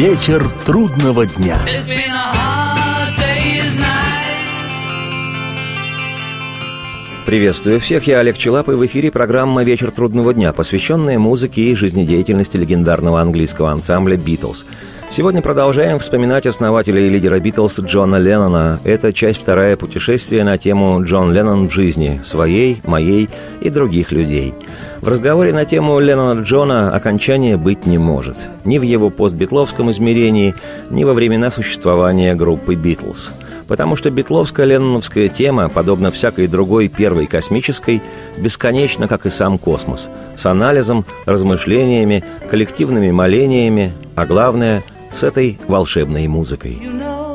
Вечер трудного дня. Приветствую всех, я Олег Челап, и в эфире программа «Вечер трудного дня», посвященная музыке и жизнедеятельности легендарного английского ансамбля «Битлз». Сегодня продолжаем вспоминать основателя и лидера Битлз Джона Леннона. Это часть вторая путешествия на тему «Джон Леннон в жизни» своей, моей и других людей. В разговоре на тему Леннона Джона окончания быть не может. Ни в его постбитловском измерении, ни во времена существования группы «Битлз». Потому что битловско-ленноновская тема, подобно всякой другой первой космической, бесконечна, как и сам космос, с анализом, размышлениями, коллективными молениями, а главное – с этой волшебной музыкой. You know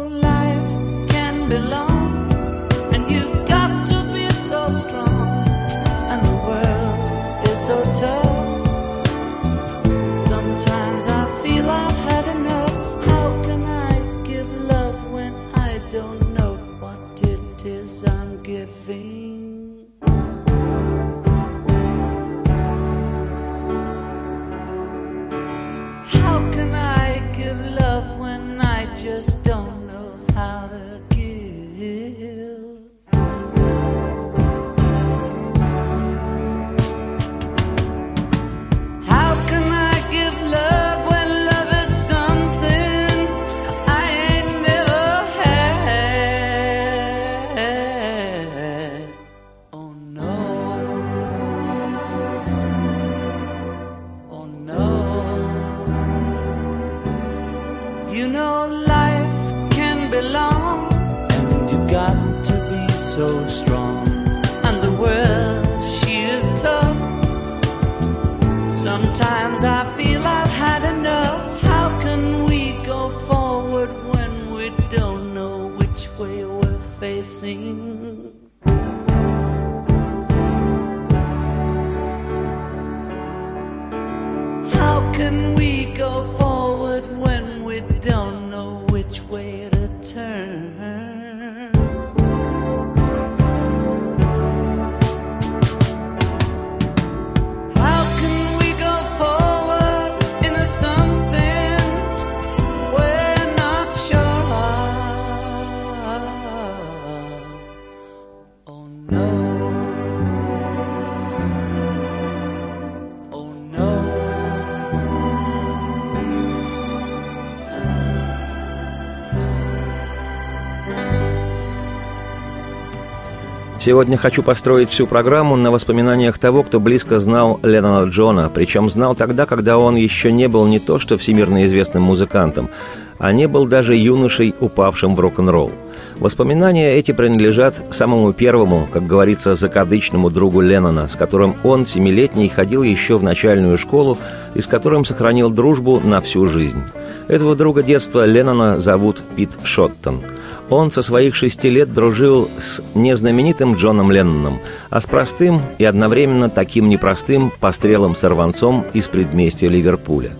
Сегодня хочу построить всю программу на воспоминаниях того, кто близко знал Леннона Джона, причем знал тогда, когда он еще не был не то что всемирно известным музыкантом, а не был даже юношей, упавшим в рок-н-ролл. Воспоминания эти принадлежат самому первому, как говорится, закадычному другу Леннона, с которым он, семилетний, ходил еще в начальную школу и с которым сохранил дружбу на всю жизнь. Этого друга детства Леннона зовут Пит Шоттон – он со своих шести лет дружил с незнаменитым Джоном Ленноном, а с простым и одновременно таким непростым пострелом-сорванцом из предместья Ливерпуля.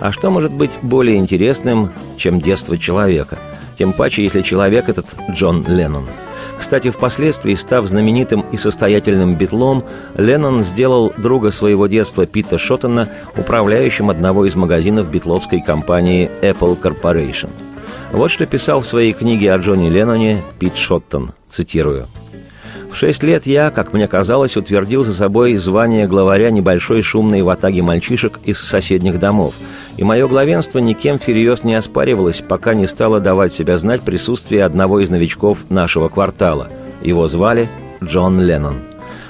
А что может быть более интересным, чем детство человека? Тем паче, если человек этот Джон Леннон. Кстати, впоследствии, став знаменитым и состоятельным битлом, Леннон сделал друга своего детства Пита Шоттона управляющим одного из магазинов битловской компании Apple Corporation – вот что писал в своей книге о Джонни Ленноне Пит Шоттон, цитирую. В шесть лет я, как мне казалось, утвердил за собой звание главаря небольшой шумной ватаги мальчишек из соседних домов, и мое главенство никем всерьез не оспаривалось, пока не стало давать себя знать присутствие одного из новичков нашего квартала. Его звали Джон Леннон.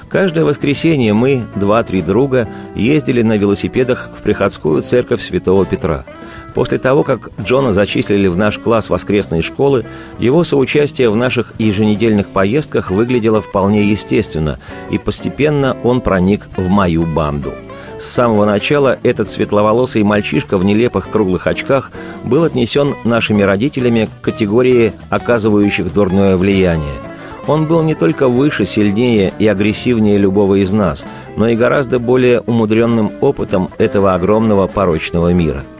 Каждое воскресенье мы, два-три друга, ездили на велосипедах в приходскую церковь Святого Петра – После того, как Джона зачислили в наш класс воскресной школы, его соучастие в наших еженедельных поездках выглядело вполне естественно, и постепенно он проник в мою банду. С самого начала этот светловолосый мальчишка в нелепых круглых очках был отнесен нашими родителями к категории оказывающих дурное влияние. Он был не только выше, сильнее и агрессивнее любого из нас, но и гораздо более умудренным опытом этого огромного порочного мира –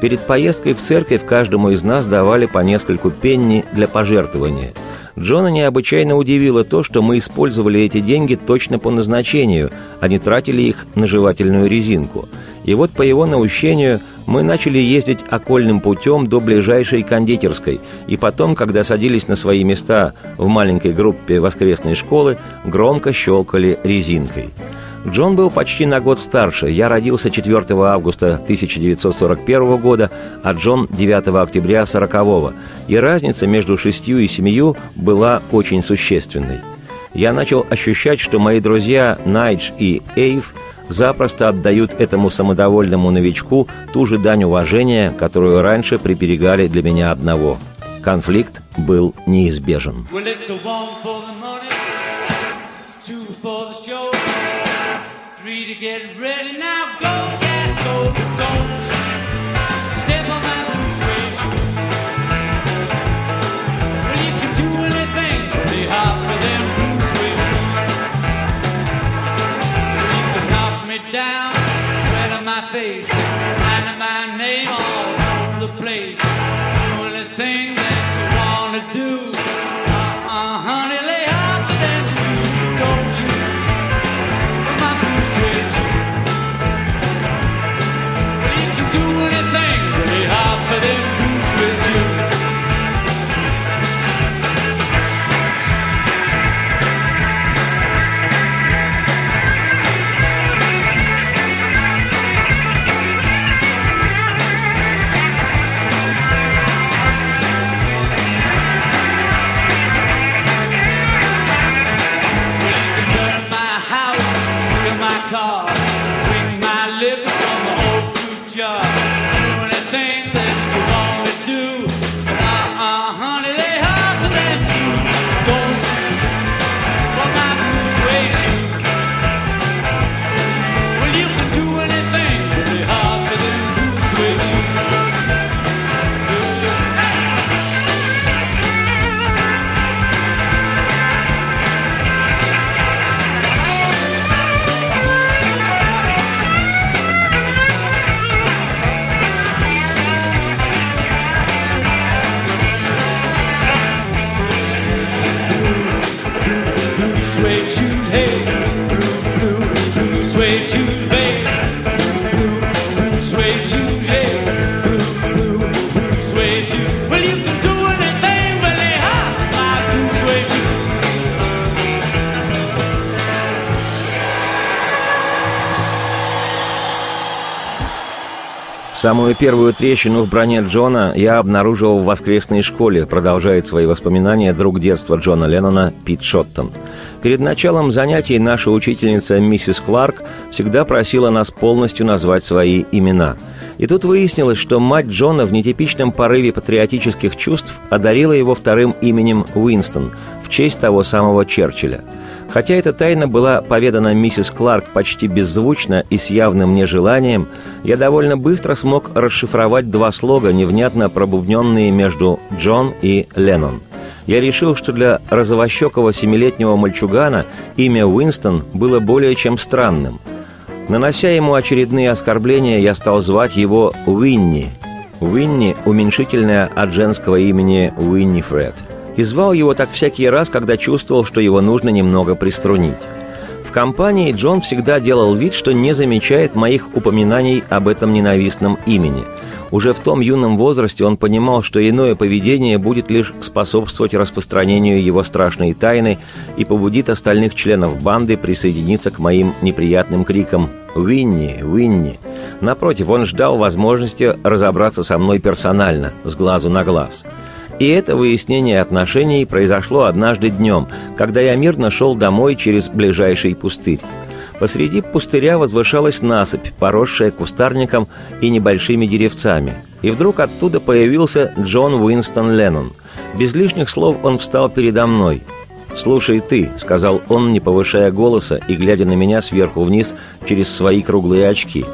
Перед поездкой в церковь каждому из нас давали по нескольку пенни для пожертвования. Джона необычайно удивило то, что мы использовали эти деньги точно по назначению, а не тратили их на жевательную резинку. И вот по его наущению мы начали ездить окольным путем до ближайшей кондитерской, и потом, когда садились на свои места в маленькой группе воскресной школы, громко щелкали резинкой. Джон был почти на год старше. Я родился 4 августа 1941 года, а Джон 9 октября 40 И разница между шестью и семью была очень существенной. Я начал ощущать, что мои друзья Найдж и Эйв запросто отдают этому самодовольному новичку ту же дань уважения, которую раньше приберегали для меня одного. Конфликт был неизбежен. Well, get ready now. Go, Самую первую трещину в броне Джона я обнаружил в воскресной школе, продолжает свои воспоминания друг детства Джона Леннона Пит Шоттон. Перед началом занятий наша учительница миссис Кларк всегда просила нас полностью назвать свои имена. И тут выяснилось, что мать Джона в нетипичном порыве патриотических чувств одарила его вторым именем Уинстон честь того самого Черчилля. Хотя эта тайна была поведана миссис Кларк почти беззвучно и с явным нежеланием, я довольно быстро смог расшифровать два слога, невнятно пробубненные между Джон и Леннон. Я решил, что для розовощекого семилетнего мальчугана имя Уинстон было более чем странным. Нанося ему очередные оскорбления, я стал звать его Уинни. Уинни – уменьшительное от женского имени Уинни Фред – и звал его так всякий раз, когда чувствовал, что его нужно немного приструнить. В компании Джон всегда делал вид, что не замечает моих упоминаний об этом ненавистном имени. Уже в том юном возрасте он понимал, что иное поведение будет лишь способствовать распространению его страшной тайны и побудит остальных членов банды присоединиться к моим неприятным крикам «Уинни! Уинни!». Напротив, он ждал возможности разобраться со мной персонально, с глазу на глаз – и это выяснение отношений произошло однажды днем, когда я мирно шел домой через ближайший пустырь. Посреди пустыря возвышалась насыпь, поросшая кустарником и небольшими деревцами. И вдруг оттуда появился Джон Уинстон Леннон. Без лишних слов он встал передо мной. «Слушай ты», — сказал он, не повышая голоса и глядя на меня сверху вниз через свои круглые очки.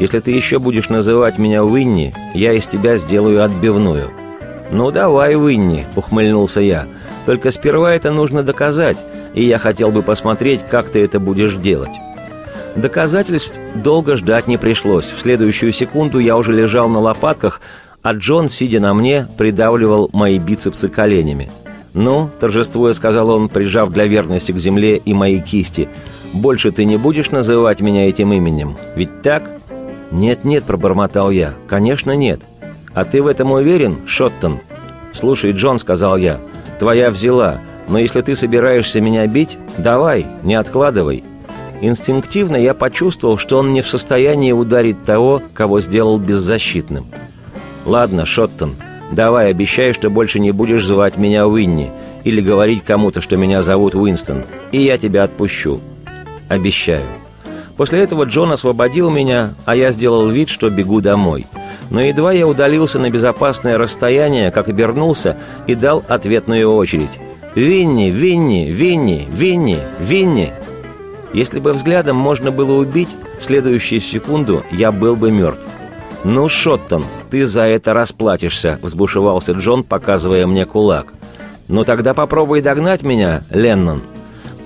«Если ты еще будешь называть меня Уинни, я из тебя сделаю отбивную». «Ну давай, Уинни», — ухмыльнулся я. «Только сперва это нужно доказать, и я хотел бы посмотреть, как ты это будешь делать». Доказательств долго ждать не пришлось. В следующую секунду я уже лежал на лопатках, а Джон, сидя на мне, придавливал мои бицепсы коленями. «Ну», — торжествуя сказал он, прижав для верности к земле и мои кисти, «больше ты не будешь называть меня этим именем, ведь так?» «Нет-нет», — пробормотал я, — «конечно нет». «А ты в этом уверен, Шоттон?» «Слушай, Джон», — сказал я, — «твоя взяла, но если ты собираешься меня бить, давай, не откладывай». Инстинктивно я почувствовал, что он не в состоянии ударить того, кого сделал беззащитным. «Ладно, Шоттон, давай, обещай, что больше не будешь звать меня Уинни или говорить кому-то, что меня зовут Уинстон, и я тебя отпущу. Обещаю». После этого Джон освободил меня, а я сделал вид, что бегу домой. Но едва я удалился на безопасное расстояние, как обернулся и дал ответную очередь. «Винни! Винни! Винни! Винни! Винни!» Если бы взглядом можно было убить, в следующую секунду я был бы мертв. «Ну, Шоттон, ты за это расплатишься», — взбушевался Джон, показывая мне кулак. «Ну тогда попробуй догнать меня, Леннон».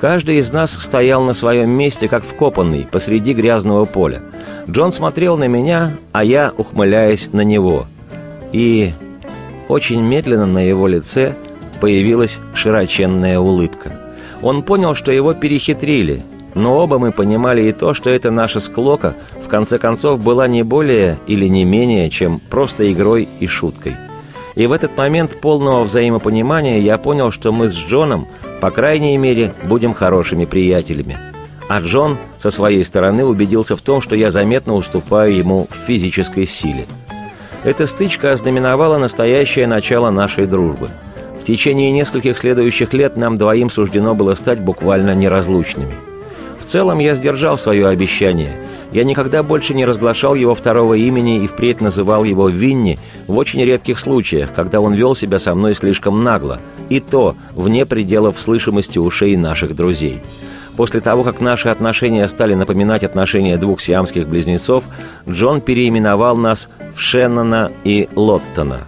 Каждый из нас стоял на своем месте, как вкопанный, посреди грязного поля. Джон смотрел на меня, а я, ухмыляясь на него. И очень медленно на его лице появилась широченная улыбка. Он понял, что его перехитрили, но оба мы понимали и то, что эта наша склока в конце концов была не более или не менее, чем просто игрой и шуткой. И в этот момент полного взаимопонимания я понял, что мы с Джоном, по крайней мере, будем хорошими приятелями. А Джон со своей стороны убедился в том, что я заметно уступаю ему в физической силе. Эта стычка ознаменовала настоящее начало нашей дружбы. В течение нескольких следующих лет нам двоим суждено было стать буквально неразлучными – в целом я сдержал свое обещание. Я никогда больше не разглашал его второго имени и впредь называл его Винни в очень редких случаях, когда он вел себя со мной слишком нагло, и то вне пределов слышимости ушей наших друзей. После того, как наши отношения стали напоминать отношения двух сиамских близнецов, Джон переименовал нас в Шеннона и Лоттона.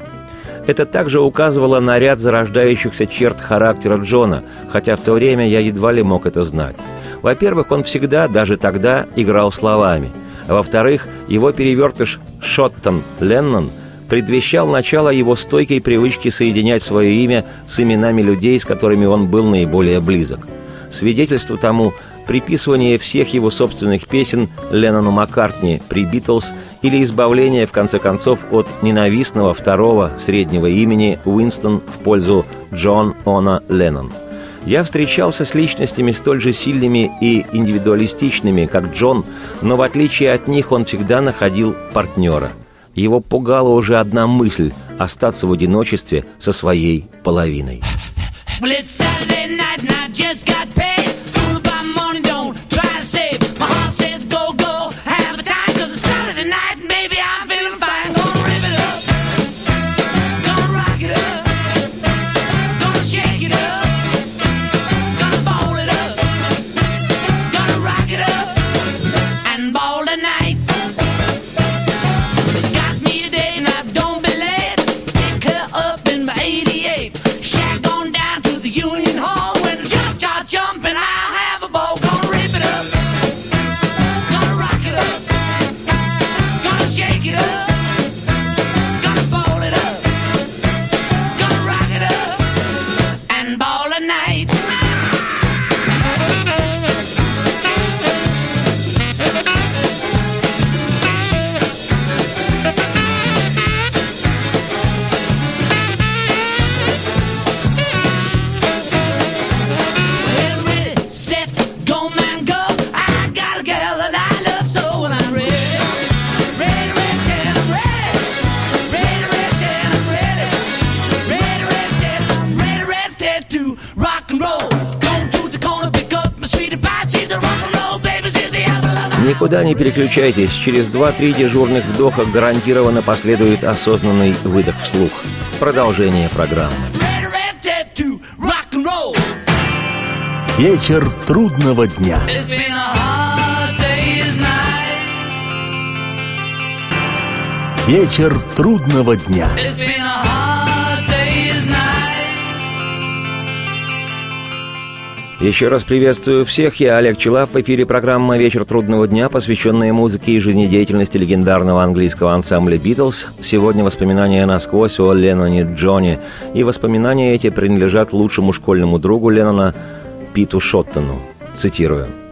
Это также указывало на ряд зарождающихся черт характера Джона, хотя в то время я едва ли мог это знать. Во-первых, он всегда, даже тогда, играл словами. Во-вторых, его перевертыш Шоттон Леннон предвещал начало его стойкой привычки соединять свое имя с именами людей, с которыми он был наиболее близок. Свидетельство тому – приписывание всех его собственных песен Леннону Маккартни при «Битлз» или избавление, в конце концов, от ненавистного второго среднего имени Уинстон в пользу Джон Она Леннон – я встречался с личностями столь же сильными и индивидуалистичными, как Джон, но в отличие от них он всегда находил партнера. Его пугала уже одна мысль – остаться в одиночестве со своей половиной. Не переключайтесь. Через 2-3 дежурных вдоха гарантированно последует осознанный выдох вслух. Продолжение программы. Вечер трудного дня. Вечер трудного дня. Еще раз приветствую всех, я Олег Челав, в эфире программа «Вечер трудного дня», посвященная музыке и жизнедеятельности легендарного английского ансамбля «Битлз». Сегодня воспоминания насквозь о Ленноне Джоне, и воспоминания эти принадлежат лучшему школьному другу Леннона Питу Шоттону. Цитирую.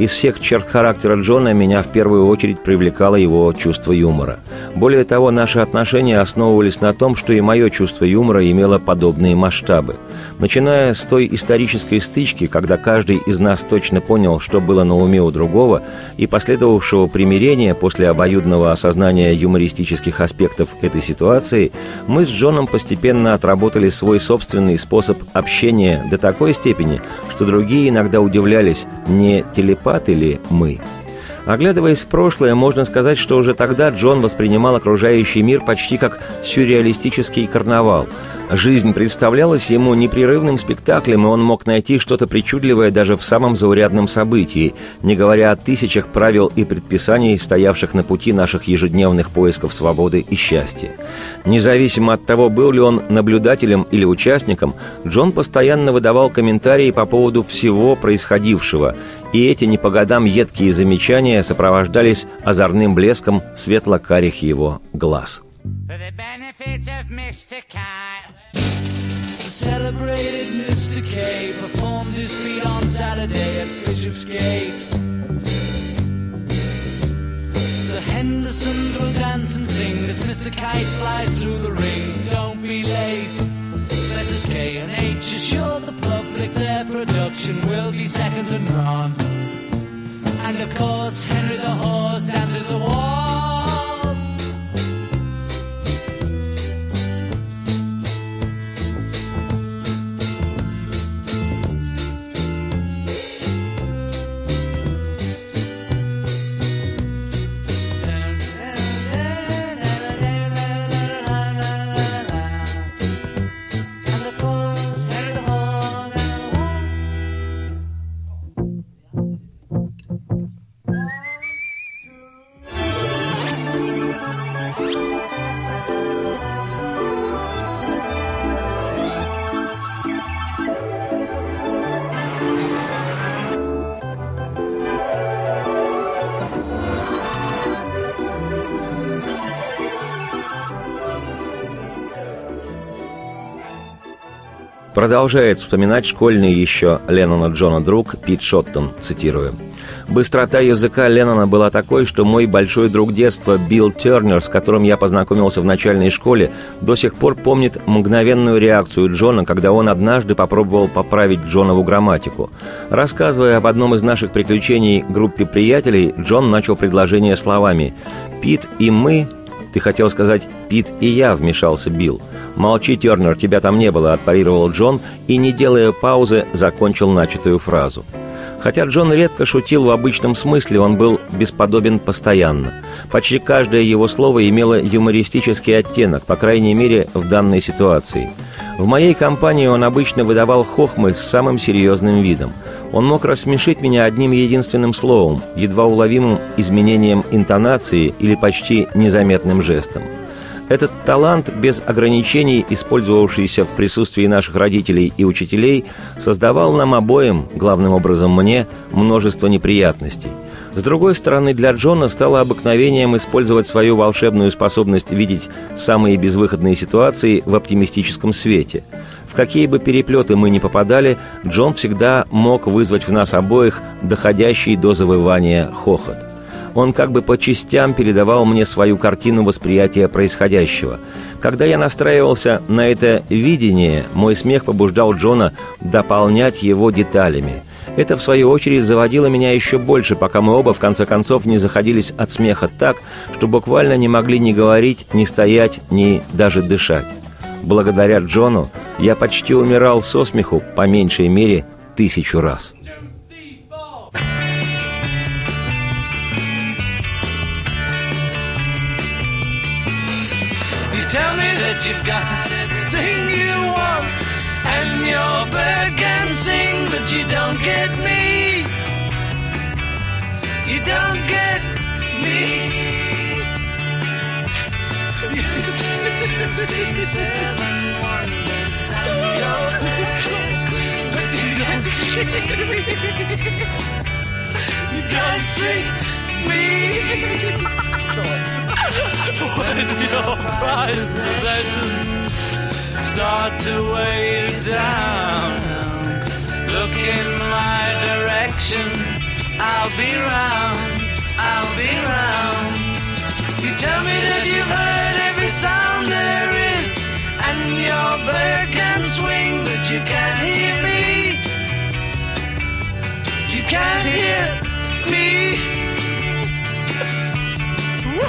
Из всех черт характера Джона меня в первую очередь привлекало его чувство юмора. Более того, наши отношения основывались на том, что и мое чувство юмора имело подобные масштабы. Начиная с той исторической стычки, когда каждый из нас точно понял, что было на уме у другого, и последовавшего примирения после обоюдного осознания юмористических аспектов этой ситуации, мы с Джоном постепенно отработали свой собственный способ общения до такой степени, что другие иногда удивлялись, не телепат телепат или мы. Оглядываясь в прошлое, можно сказать, что уже тогда Джон воспринимал окружающий мир почти как сюрреалистический карнавал – Жизнь представлялась ему непрерывным спектаклем, и он мог найти что-то причудливое даже в самом заурядном событии, не говоря о тысячах правил и предписаний, стоявших на пути наших ежедневных поисков свободы и счастья. Независимо от того, был ли он наблюдателем или участником, Джон постоянно выдавал комментарии по поводу всего происходившего, и эти не по годам едкие замечания сопровождались озорным блеском светло-карих его глаз. For the benefit of Mr. Kyle. The celebrated Mr. K performed his feat on Saturday at Bishopsgate. The Hendersons will dance and sing as Mr. Kite flies through the ring. Don't be late. Mrs. K and H assure the public their production will be second to none. And of course, Henry the Horse dances the waltz. Продолжает вспоминать школьный еще Леннона Джона друг Пит Шоттон, цитирую. Быстрота языка Леннона была такой, что мой большой друг детства Билл Тернер, с которым я познакомился в начальной школе, до сих пор помнит мгновенную реакцию Джона, когда он однажды попробовал поправить Джонову грамматику. Рассказывая об одном из наших приключений группе приятелей, Джон начал предложение словами «Пит и мы...» «Ты хотел сказать «Пит и я», — вмешался Билл. «Молчи, Тернер, тебя там не было», — отпарировал Джон и, не делая паузы, закончил начатую фразу. Хотя Джон редко шутил в обычном смысле, он был бесподобен постоянно. Почти каждое его слово имело юмористический оттенок, по крайней мере, в данной ситуации. В моей компании он обычно выдавал хохмы с самым серьезным видом. Он мог рассмешить меня одним единственным словом, едва уловимым изменением интонации или почти незаметным жестом. Этот талант, без ограничений, использовавшийся в присутствии наших родителей и учителей, создавал нам обоим, главным образом мне, множество неприятностей. С другой стороны, для Джона стало обыкновением использовать свою волшебную способность видеть самые безвыходные ситуации в оптимистическом свете. В какие бы переплеты мы ни попадали, Джон всегда мог вызвать в нас обоих доходящий до завывания хохот. Он как бы по частям передавал мне свою картину восприятия происходящего. Когда я настраивался на это видение, мой смех побуждал Джона дополнять его деталями. Это, в свою очередь, заводило меня еще больше, пока мы оба, в конце концов, не заходились от смеха так, что буквально не могли ни говорить, ни стоять, ни даже дышать. Благодаря Джону я почти умирал со смеху, по меньшей мере, тысячу раз. You've got everything you want and your bird can sing, but you don't get me. You don't get me. You see seven wonders and your head is green, but you don't see. you can't see me. when your prized start to weigh you down, look in my direction. I'll be round. I'll be round. You tell me that you've heard every sound there is, and your bird can swing, but you can't hear me. You can't hear me. When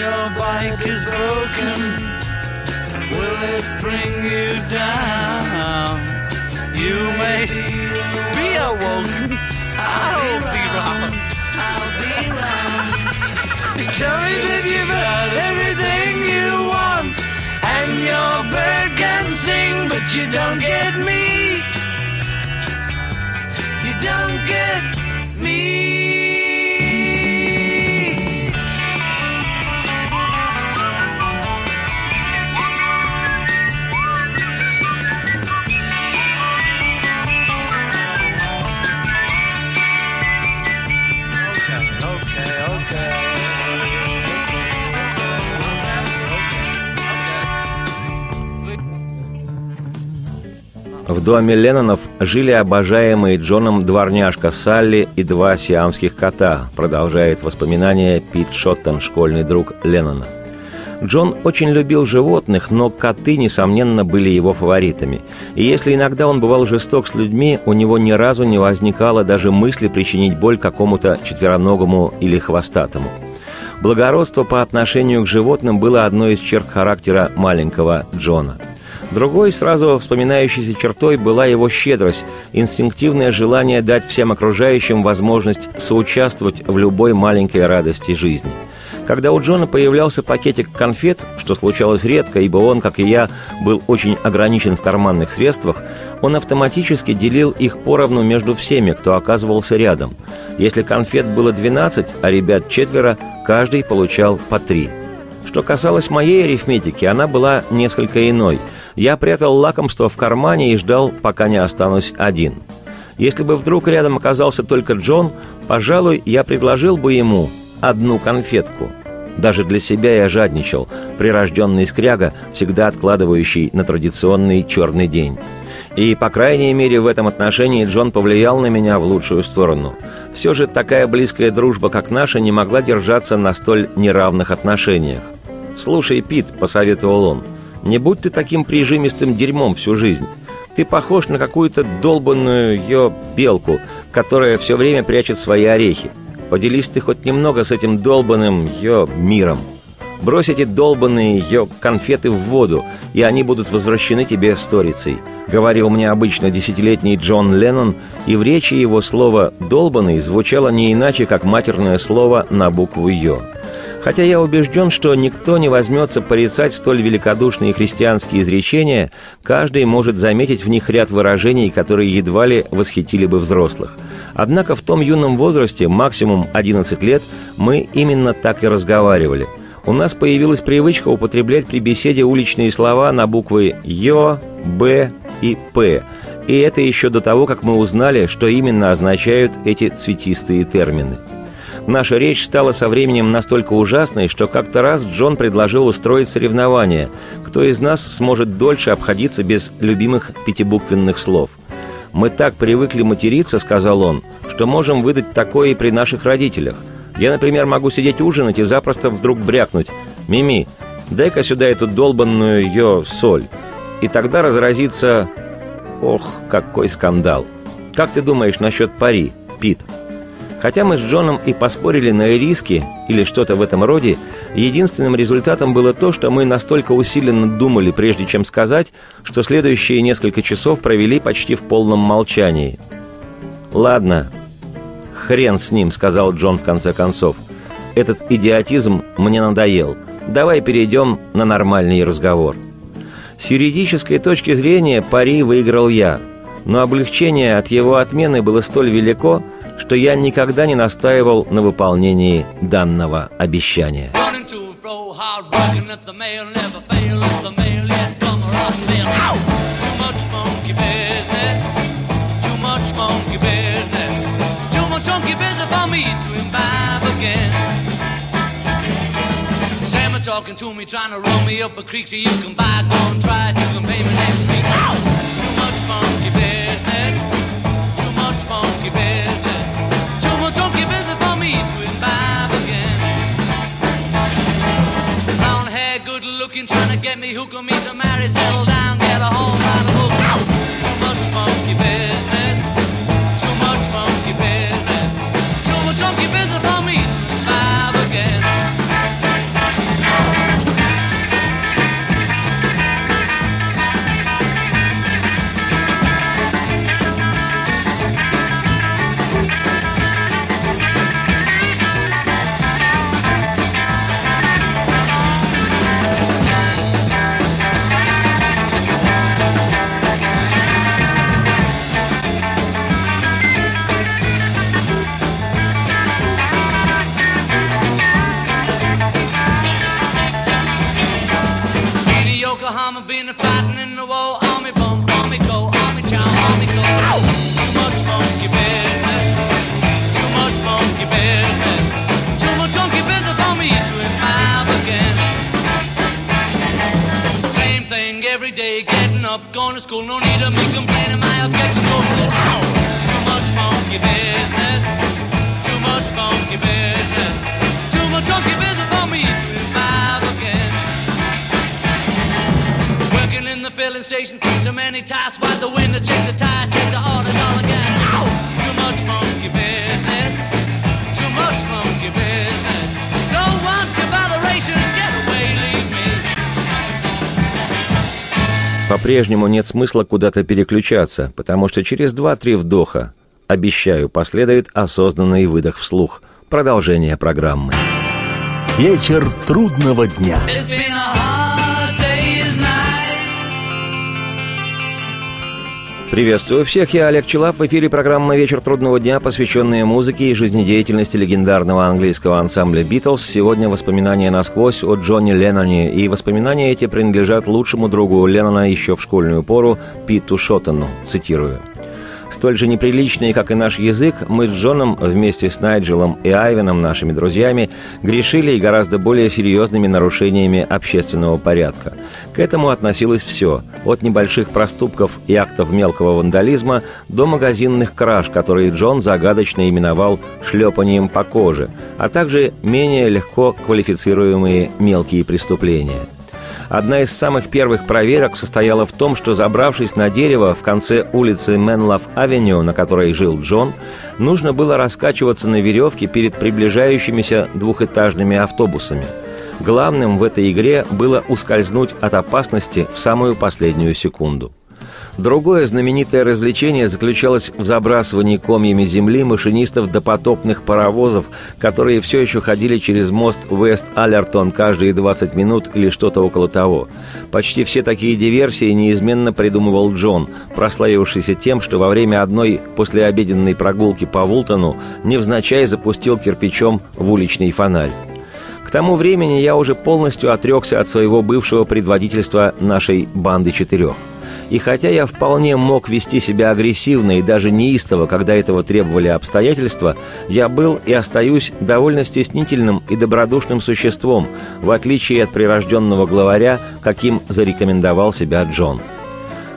your bike is broken, will it bring you down? You may be be round. I'll be round. Tell me that you've had everything you want, and your bird can sing, but you don't get me. You don't get me. Доме Леннонов жили обожаемые Джоном дворняжка Салли и два сиамских кота, продолжает воспоминания Пит Шоттон, школьный друг Леннона. Джон очень любил животных, но коты, несомненно, были его фаворитами. И если иногда он бывал жесток с людьми, у него ни разу не возникало даже мысли причинить боль какому-то четвероногому или хвостатому. Благородство по отношению к животным было одной из черт характера маленького Джона – Другой, сразу вспоминающейся чертой, была его щедрость, инстинктивное желание дать всем окружающим возможность соучаствовать в любой маленькой радости жизни. Когда у Джона появлялся пакетик конфет, что случалось редко, ибо он, как и я, был очень ограничен в карманных средствах, он автоматически делил их поровну между всеми, кто оказывался рядом. Если конфет было 12, а ребят четверо, каждый получал по три. Что касалось моей арифметики, она была несколько иной – я прятал лакомство в кармане и ждал, пока не останусь один. Если бы вдруг рядом оказался только Джон, пожалуй, я предложил бы ему одну конфетку. Даже для себя я жадничал, прирожденный скряга, всегда откладывающий на традиционный черный день. И, по крайней мере, в этом отношении Джон повлиял на меня в лучшую сторону. Все же такая близкая дружба, как наша, не могла держаться на столь неравных отношениях. «Слушай, Пит», — посоветовал он, — не будь ты таким прижимистым дерьмом всю жизнь. Ты похож на какую-то долбанную ее белку, которая все время прячет свои орехи. Поделись ты хоть немного с этим долбанным ее миром. Брось эти долбанные ее конфеты в воду, и они будут возвращены тебе сторицей. Говорил мне обычно десятилетний Джон Леннон, и в речи его слово «долбанный» звучало не иначе, как матерное слово на букву «ё». Хотя я убежден, что никто не возьмется порицать столь великодушные христианские изречения, каждый может заметить в них ряд выражений, которые едва ли восхитили бы взрослых. Однако в том юном возрасте, максимум 11 лет, мы именно так и разговаривали. У нас появилась привычка употреблять при беседе уличные слова на буквы «ё», «б» и «п», и это еще до того, как мы узнали, что именно означают эти цветистые термины – Наша речь стала со временем настолько ужасной, что как-то раз Джон предложил устроить соревнование, кто из нас сможет дольше обходиться без любимых пятибуквенных слов. «Мы так привыкли материться», — сказал он, — «что можем выдать такое и при наших родителях. Я, например, могу сидеть ужинать и запросто вдруг брякнуть. «Мими, дай-ка сюда эту долбанную ее соль». И тогда разразится... Ох, какой скандал! Как ты думаешь насчет пари, Пит?» Хотя мы с Джоном и поспорили на риски или что-то в этом роде, единственным результатом было то, что мы настолько усиленно думали, прежде чем сказать, что следующие несколько часов провели почти в полном молчании. «Ладно, хрен с ним», — сказал Джон в конце концов. «Этот идиотизм мне надоел. Давай перейдем на нормальный разговор». С юридической точки зрения пари выиграл я — но облегчение от его отмены было столь велико, что я никогда не настаивал на выполнении данного обещания. Talking to me, trying to run me up a creek so you can buy, go and try it, you can pay me next week. Too much monkey business, too much monkey business, looking, trying to get me, can me to marry, settle down, get a home, write a book. Too much monkey every day, getting up, going to school. No need of me complaining, my objections go good. Too much monkey business, too much monkey business, too much monkey business for me to imbibe again. Working in the filling station, too many tasks. Wipe the window, check the tires, check the orders, all the gas. Too much monkey business, По-прежнему нет смысла куда-то переключаться, потому что через два-три вдоха, обещаю, последует осознанный выдох вслух. Продолжение программы. Вечер трудного дня. It's been a Приветствую всех, я Олег Челап. В эфире программа «Вечер трудного дня», посвященная музыке и жизнедеятельности легендарного английского ансамбля «Битлз». Сегодня воспоминания насквозь о Джонни Ленноне, и воспоминания эти принадлежат лучшему другу Леннона еще в школьную пору Питу Шоттону, цитирую. Столь же неприличные, как и наш язык, мы с Джоном вместе с Найджелом и Айвеном, нашими друзьями, грешили и гораздо более серьезными нарушениями общественного порядка. К этому относилось все, от небольших проступков и актов мелкого вандализма до магазинных краж, которые Джон загадочно именовал «шлепанием по коже», а также менее легко квалифицируемые мелкие преступления – Одна из самых первых проверок состояла в том, что, забравшись на дерево в конце улицы Менлав-авеню, на которой жил Джон, нужно было раскачиваться на веревке перед приближающимися двухэтажными автобусами. Главным в этой игре было ускользнуть от опасности в самую последнюю секунду. Другое знаменитое развлечение заключалось в забрасывании комьями земли машинистов допотопных паровозов, которые все еще ходили через мост Вест-Аллертон каждые 20 минут или что-то около того. Почти все такие диверсии неизменно придумывал Джон, прославившийся тем, что во время одной послеобеденной прогулки по Вултону невзначай запустил кирпичом в уличный фонарь. К тому времени я уже полностью отрекся от своего бывшего предводительства нашей «банды четырех». И хотя я вполне мог вести себя агрессивно и даже неистово, когда этого требовали обстоятельства, я был и остаюсь довольно стеснительным и добродушным существом, в отличие от прирожденного главаря, каким зарекомендовал себя Джон.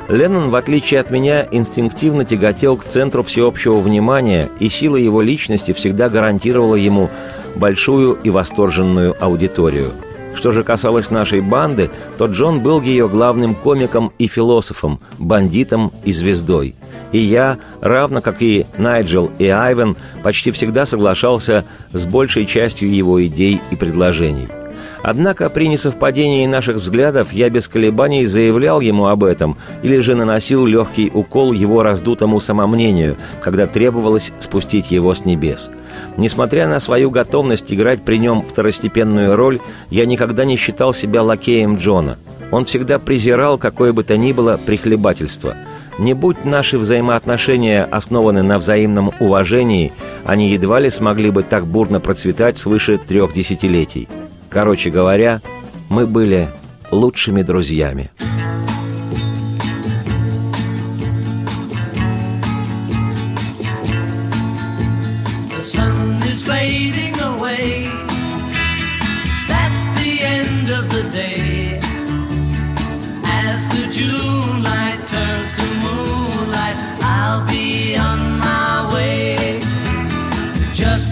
Леннон, в отличие от меня, инстинктивно тяготел к центру всеобщего внимания, и сила его личности всегда гарантировала ему большую и восторженную аудиторию – что же касалось нашей банды, то Джон был ее главным комиком и философом, бандитом и звездой. И я, равно как и Найджел и Айвен, почти всегда соглашался с большей частью его идей и предложений. Однако при несовпадении наших взглядов я без колебаний заявлял ему об этом или же наносил легкий укол его раздутому самомнению, когда требовалось спустить его с небес. Несмотря на свою готовность играть при нем второстепенную роль, я никогда не считал себя лакеем Джона. Он всегда презирал какое бы то ни было прихлебательство. Не будь наши взаимоотношения основаны на взаимном уважении, они едва ли смогли бы так бурно процветать свыше трех десятилетий. Короче говоря, мы были лучшими друзьями.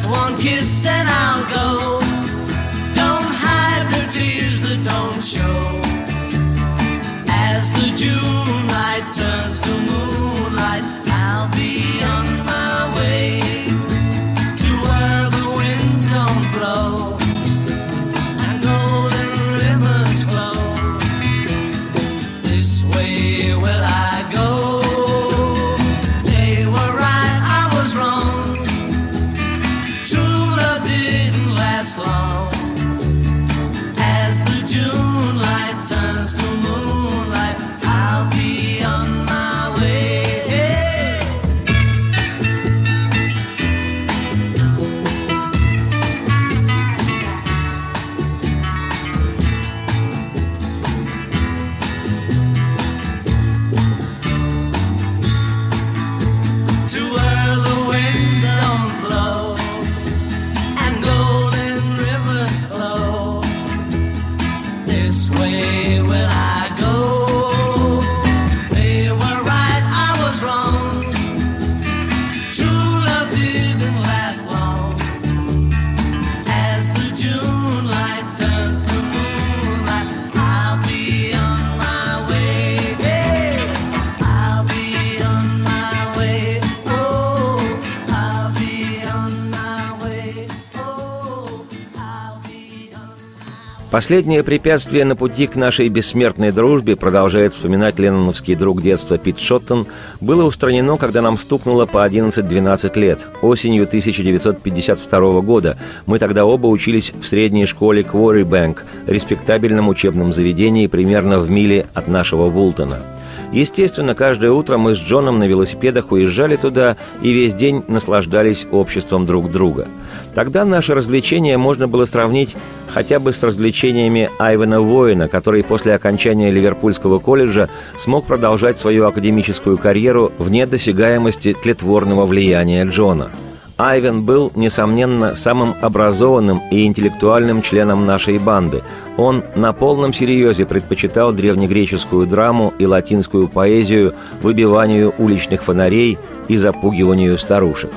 One kiss and I'll go. Show. Последнее препятствие на пути к нашей бессмертной дружбе, продолжает вспоминать ленноновский друг детства Пит Шоттон, было устранено, когда нам стукнуло по 11-12 лет, осенью 1952 года. Мы тогда оба учились в средней школе Квори Бэнк, респектабельном учебном заведении примерно в миле от нашего Вултона. Естественно, каждое утро мы с Джоном на велосипедах уезжали туда и весь день наслаждались обществом друг друга. Тогда наше развлечение можно было сравнить хотя бы с развлечениями Айвена Воина, который после окончания Ливерпульского колледжа смог продолжать свою академическую карьеру вне досягаемости тлетворного влияния Джона. Айвен был, несомненно, самым образованным и интеллектуальным членом нашей банды. Он на полном серьезе предпочитал древнегреческую драму и латинскую поэзию выбиванию уличных фонарей и запугиванию старушек.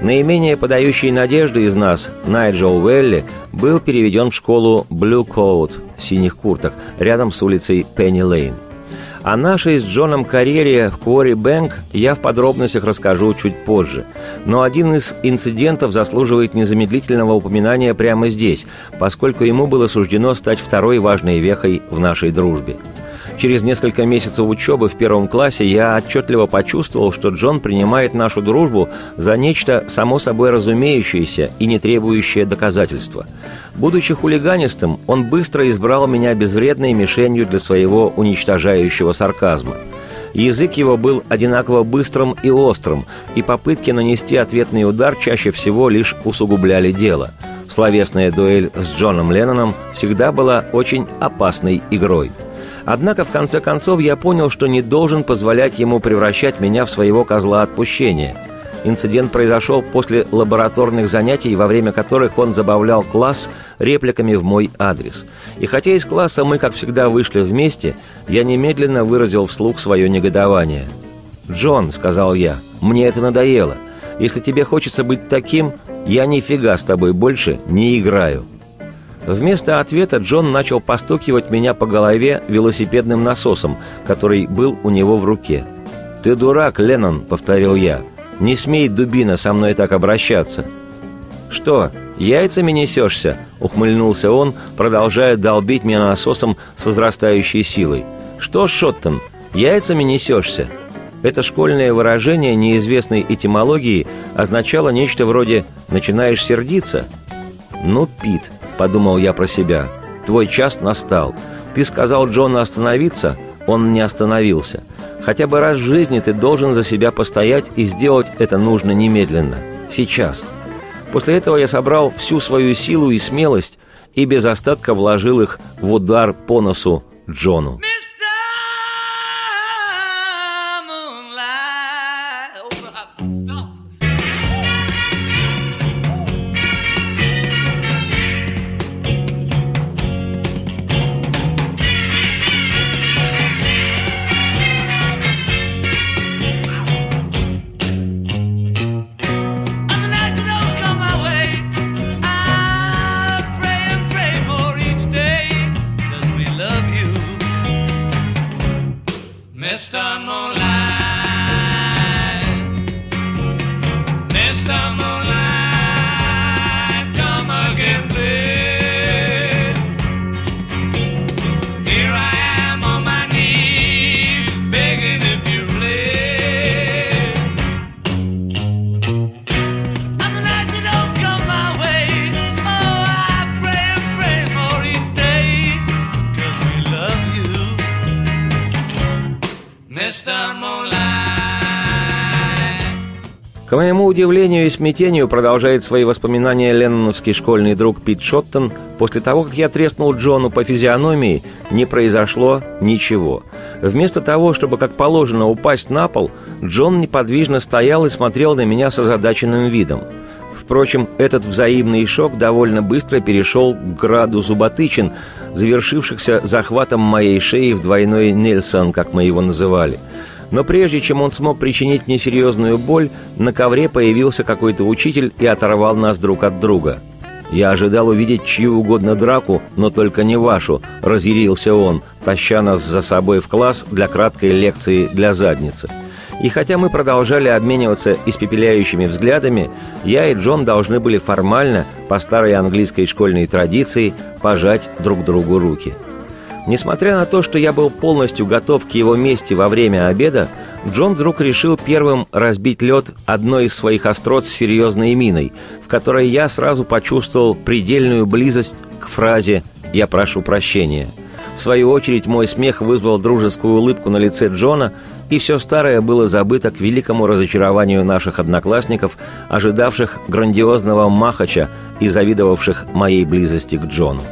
Наименее подающий надежды из нас, Найджел Уэлли, был переведен в школу Blue Coat – синих курток, рядом с улицей Пенни Лейн. О нашей с Джоном карьере в Куори Бэнк я в подробностях расскажу чуть позже. Но один из инцидентов заслуживает незамедлительного упоминания прямо здесь, поскольку ему было суждено стать второй важной вехой в нашей дружбе. Через несколько месяцев учебы в первом классе я отчетливо почувствовал, что Джон принимает нашу дружбу за нечто само собой разумеющееся и не требующее доказательства. Будучи хулиганистым, он быстро избрал меня безвредной мишенью для своего уничтожающего сарказма. Язык его был одинаково быстрым и острым, и попытки нанести ответный удар чаще всего лишь усугубляли дело. Словесная дуэль с Джоном Ленноном всегда была очень опасной игрой. Однако, в конце концов, я понял, что не должен позволять ему превращать меня в своего козла отпущения. Инцидент произошел после лабораторных занятий, во время которых он забавлял класс репликами в мой адрес. И хотя из класса мы, как всегда, вышли вместе, я немедленно выразил вслух свое негодование. «Джон», — сказал я, — «мне это надоело. Если тебе хочется быть таким, я нифига с тобой больше не играю». Вместо ответа Джон начал постукивать меня по голове велосипедным насосом, который был у него в руке. «Ты дурак, Леннон», — повторил я. «Не смей, дубина, со мной так обращаться». «Что, яйцами несешься?» — ухмыльнулся он, продолжая долбить меня насосом с возрастающей силой. «Что, Шоттон, яйцами несешься?» Это школьное выражение неизвестной этимологии означало нечто вроде «начинаешь сердиться». «Ну, Пит», — подумал я про себя, — «твой час настал. Ты сказал Джону остановиться, он не остановился. Хотя бы раз в жизни ты должен за себя постоять и сделать это нужно немедленно. Сейчас. После этого я собрал всю свою силу и смелость и без остатка вложил их в удар по носу Джону. К моему удивлению и смятению продолжает свои воспоминания ленноновский школьный друг Пит Шоттон. После того, как я треснул Джону по физиономии, не произошло ничего. Вместо того, чтобы, как положено, упасть на пол, Джон неподвижно стоял и смотрел на меня с озадаченным видом. Впрочем, этот взаимный шок довольно быстро перешел к граду зуботычин, завершившихся захватом моей шеи в двойной Нельсон, как мы его называли – но прежде чем он смог причинить мне серьезную боль, на ковре появился какой-то учитель и оторвал нас друг от друга. «Я ожидал увидеть чью угодно драку, но только не вашу», — разъярился он, таща нас за собой в класс для краткой лекции для задницы. И хотя мы продолжали обмениваться испепеляющими взглядами, я и Джон должны были формально, по старой английской школьной традиции, пожать друг другу руки — Несмотря на то, что я был полностью готов к его мести во время обеда, Джон вдруг решил первым разбить лед одной из своих острот с серьезной миной, в которой я сразу почувствовал предельную близость к фразе «Я прошу прощения». В свою очередь мой смех вызвал дружескую улыбку на лице Джона, и все старое было забыто к великому разочарованию наших одноклассников, ожидавших грандиозного махача и завидовавших моей близости к Джону.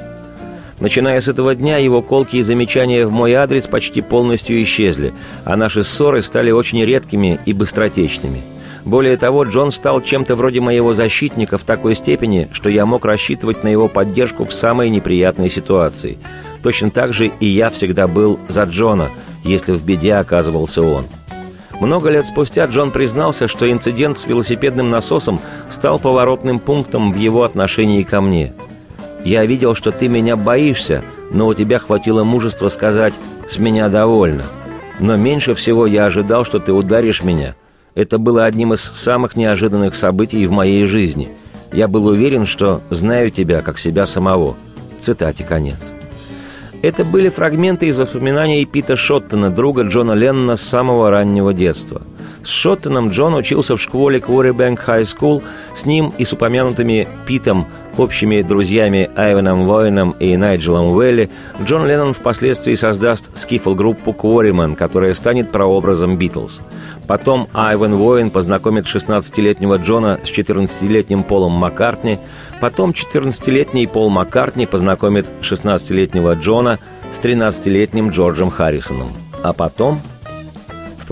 Начиная с этого дня, его колки и замечания в мой адрес почти полностью исчезли, а наши ссоры стали очень редкими и быстротечными. Более того, Джон стал чем-то вроде моего защитника в такой степени, что я мог рассчитывать на его поддержку в самой неприятной ситуации. Точно так же и я всегда был за Джона, если в беде оказывался он. Много лет спустя Джон признался, что инцидент с велосипедным насосом стал поворотным пунктом в его отношении ко мне – я видел, что ты меня боишься, но у тебя хватило мужества сказать «с меня довольно». Но меньше всего я ожидал, что ты ударишь меня. Это было одним из самых неожиданных событий в моей жизни. Я был уверен, что знаю тебя, как себя самого. Цитате конец. Это были фрагменты из воспоминаний Пита Шоттона, друга Джона Леннона с самого раннего детства – с Шоттоном Джон учился в школе Quarrybank High School. С ним и с упомянутыми Питом, общими друзьями Айвеном Воином и Найджелом Уэлли, Джон Леннон впоследствии создаст скифл-группу Quarryman, которая станет прообразом Битлз. Потом Айвен Воин познакомит 16-летнего Джона с 14-летним Полом Маккартни. Потом 14-летний Пол Маккартни познакомит 16-летнего Джона с 13-летним Джорджем Харрисоном. А потом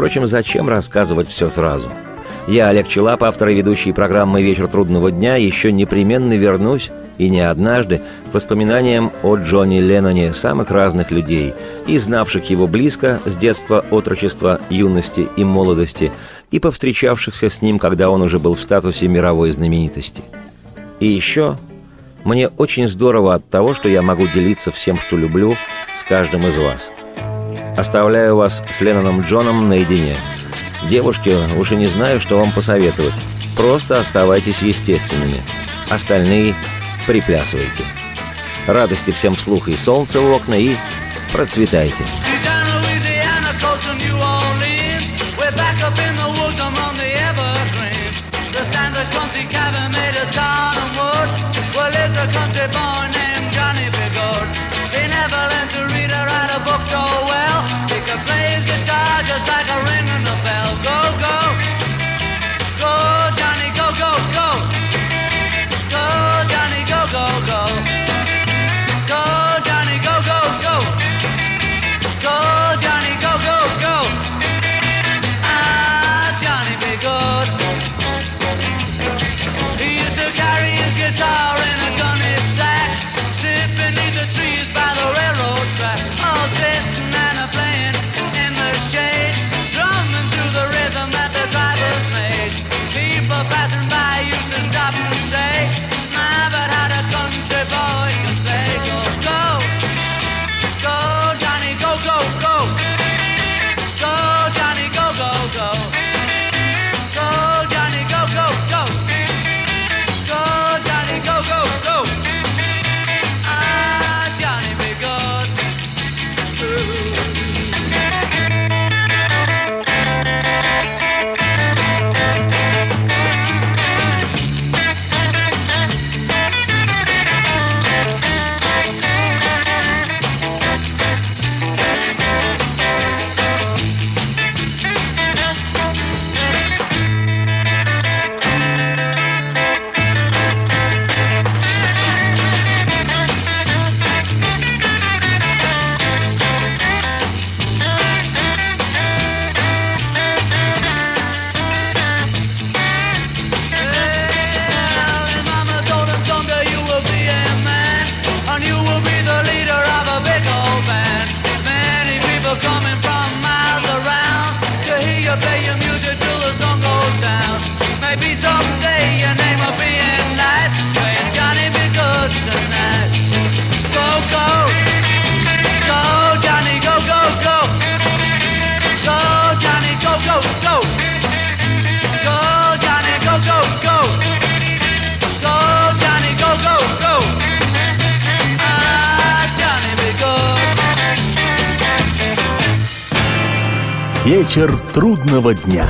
Впрочем, зачем рассказывать все сразу? Я, Олег Челап, автор и ведущий программы «Вечер трудного дня», еще непременно вернусь, и не однажды, к воспоминаниям о Джонни Ленноне самых разных людей, и знавших его близко с детства, отрочества, юности и молодости, и повстречавшихся с ним, когда он уже был в статусе мировой знаменитости. И еще мне очень здорово от того, что я могу делиться всем, что люблю, с каждым из вас – Оставляю вас с Ленноном Джоном наедине. Девушки, уж и не знаю, что вам посоветовать. Просто оставайтесь естественными. Остальные приплясывайте. Радости всем вслух и солнца в окна, и процветайте. country boy named Johnny Bigord. He never learned to read or write a book so well. guitar just like a ringing Вечер трудного дня.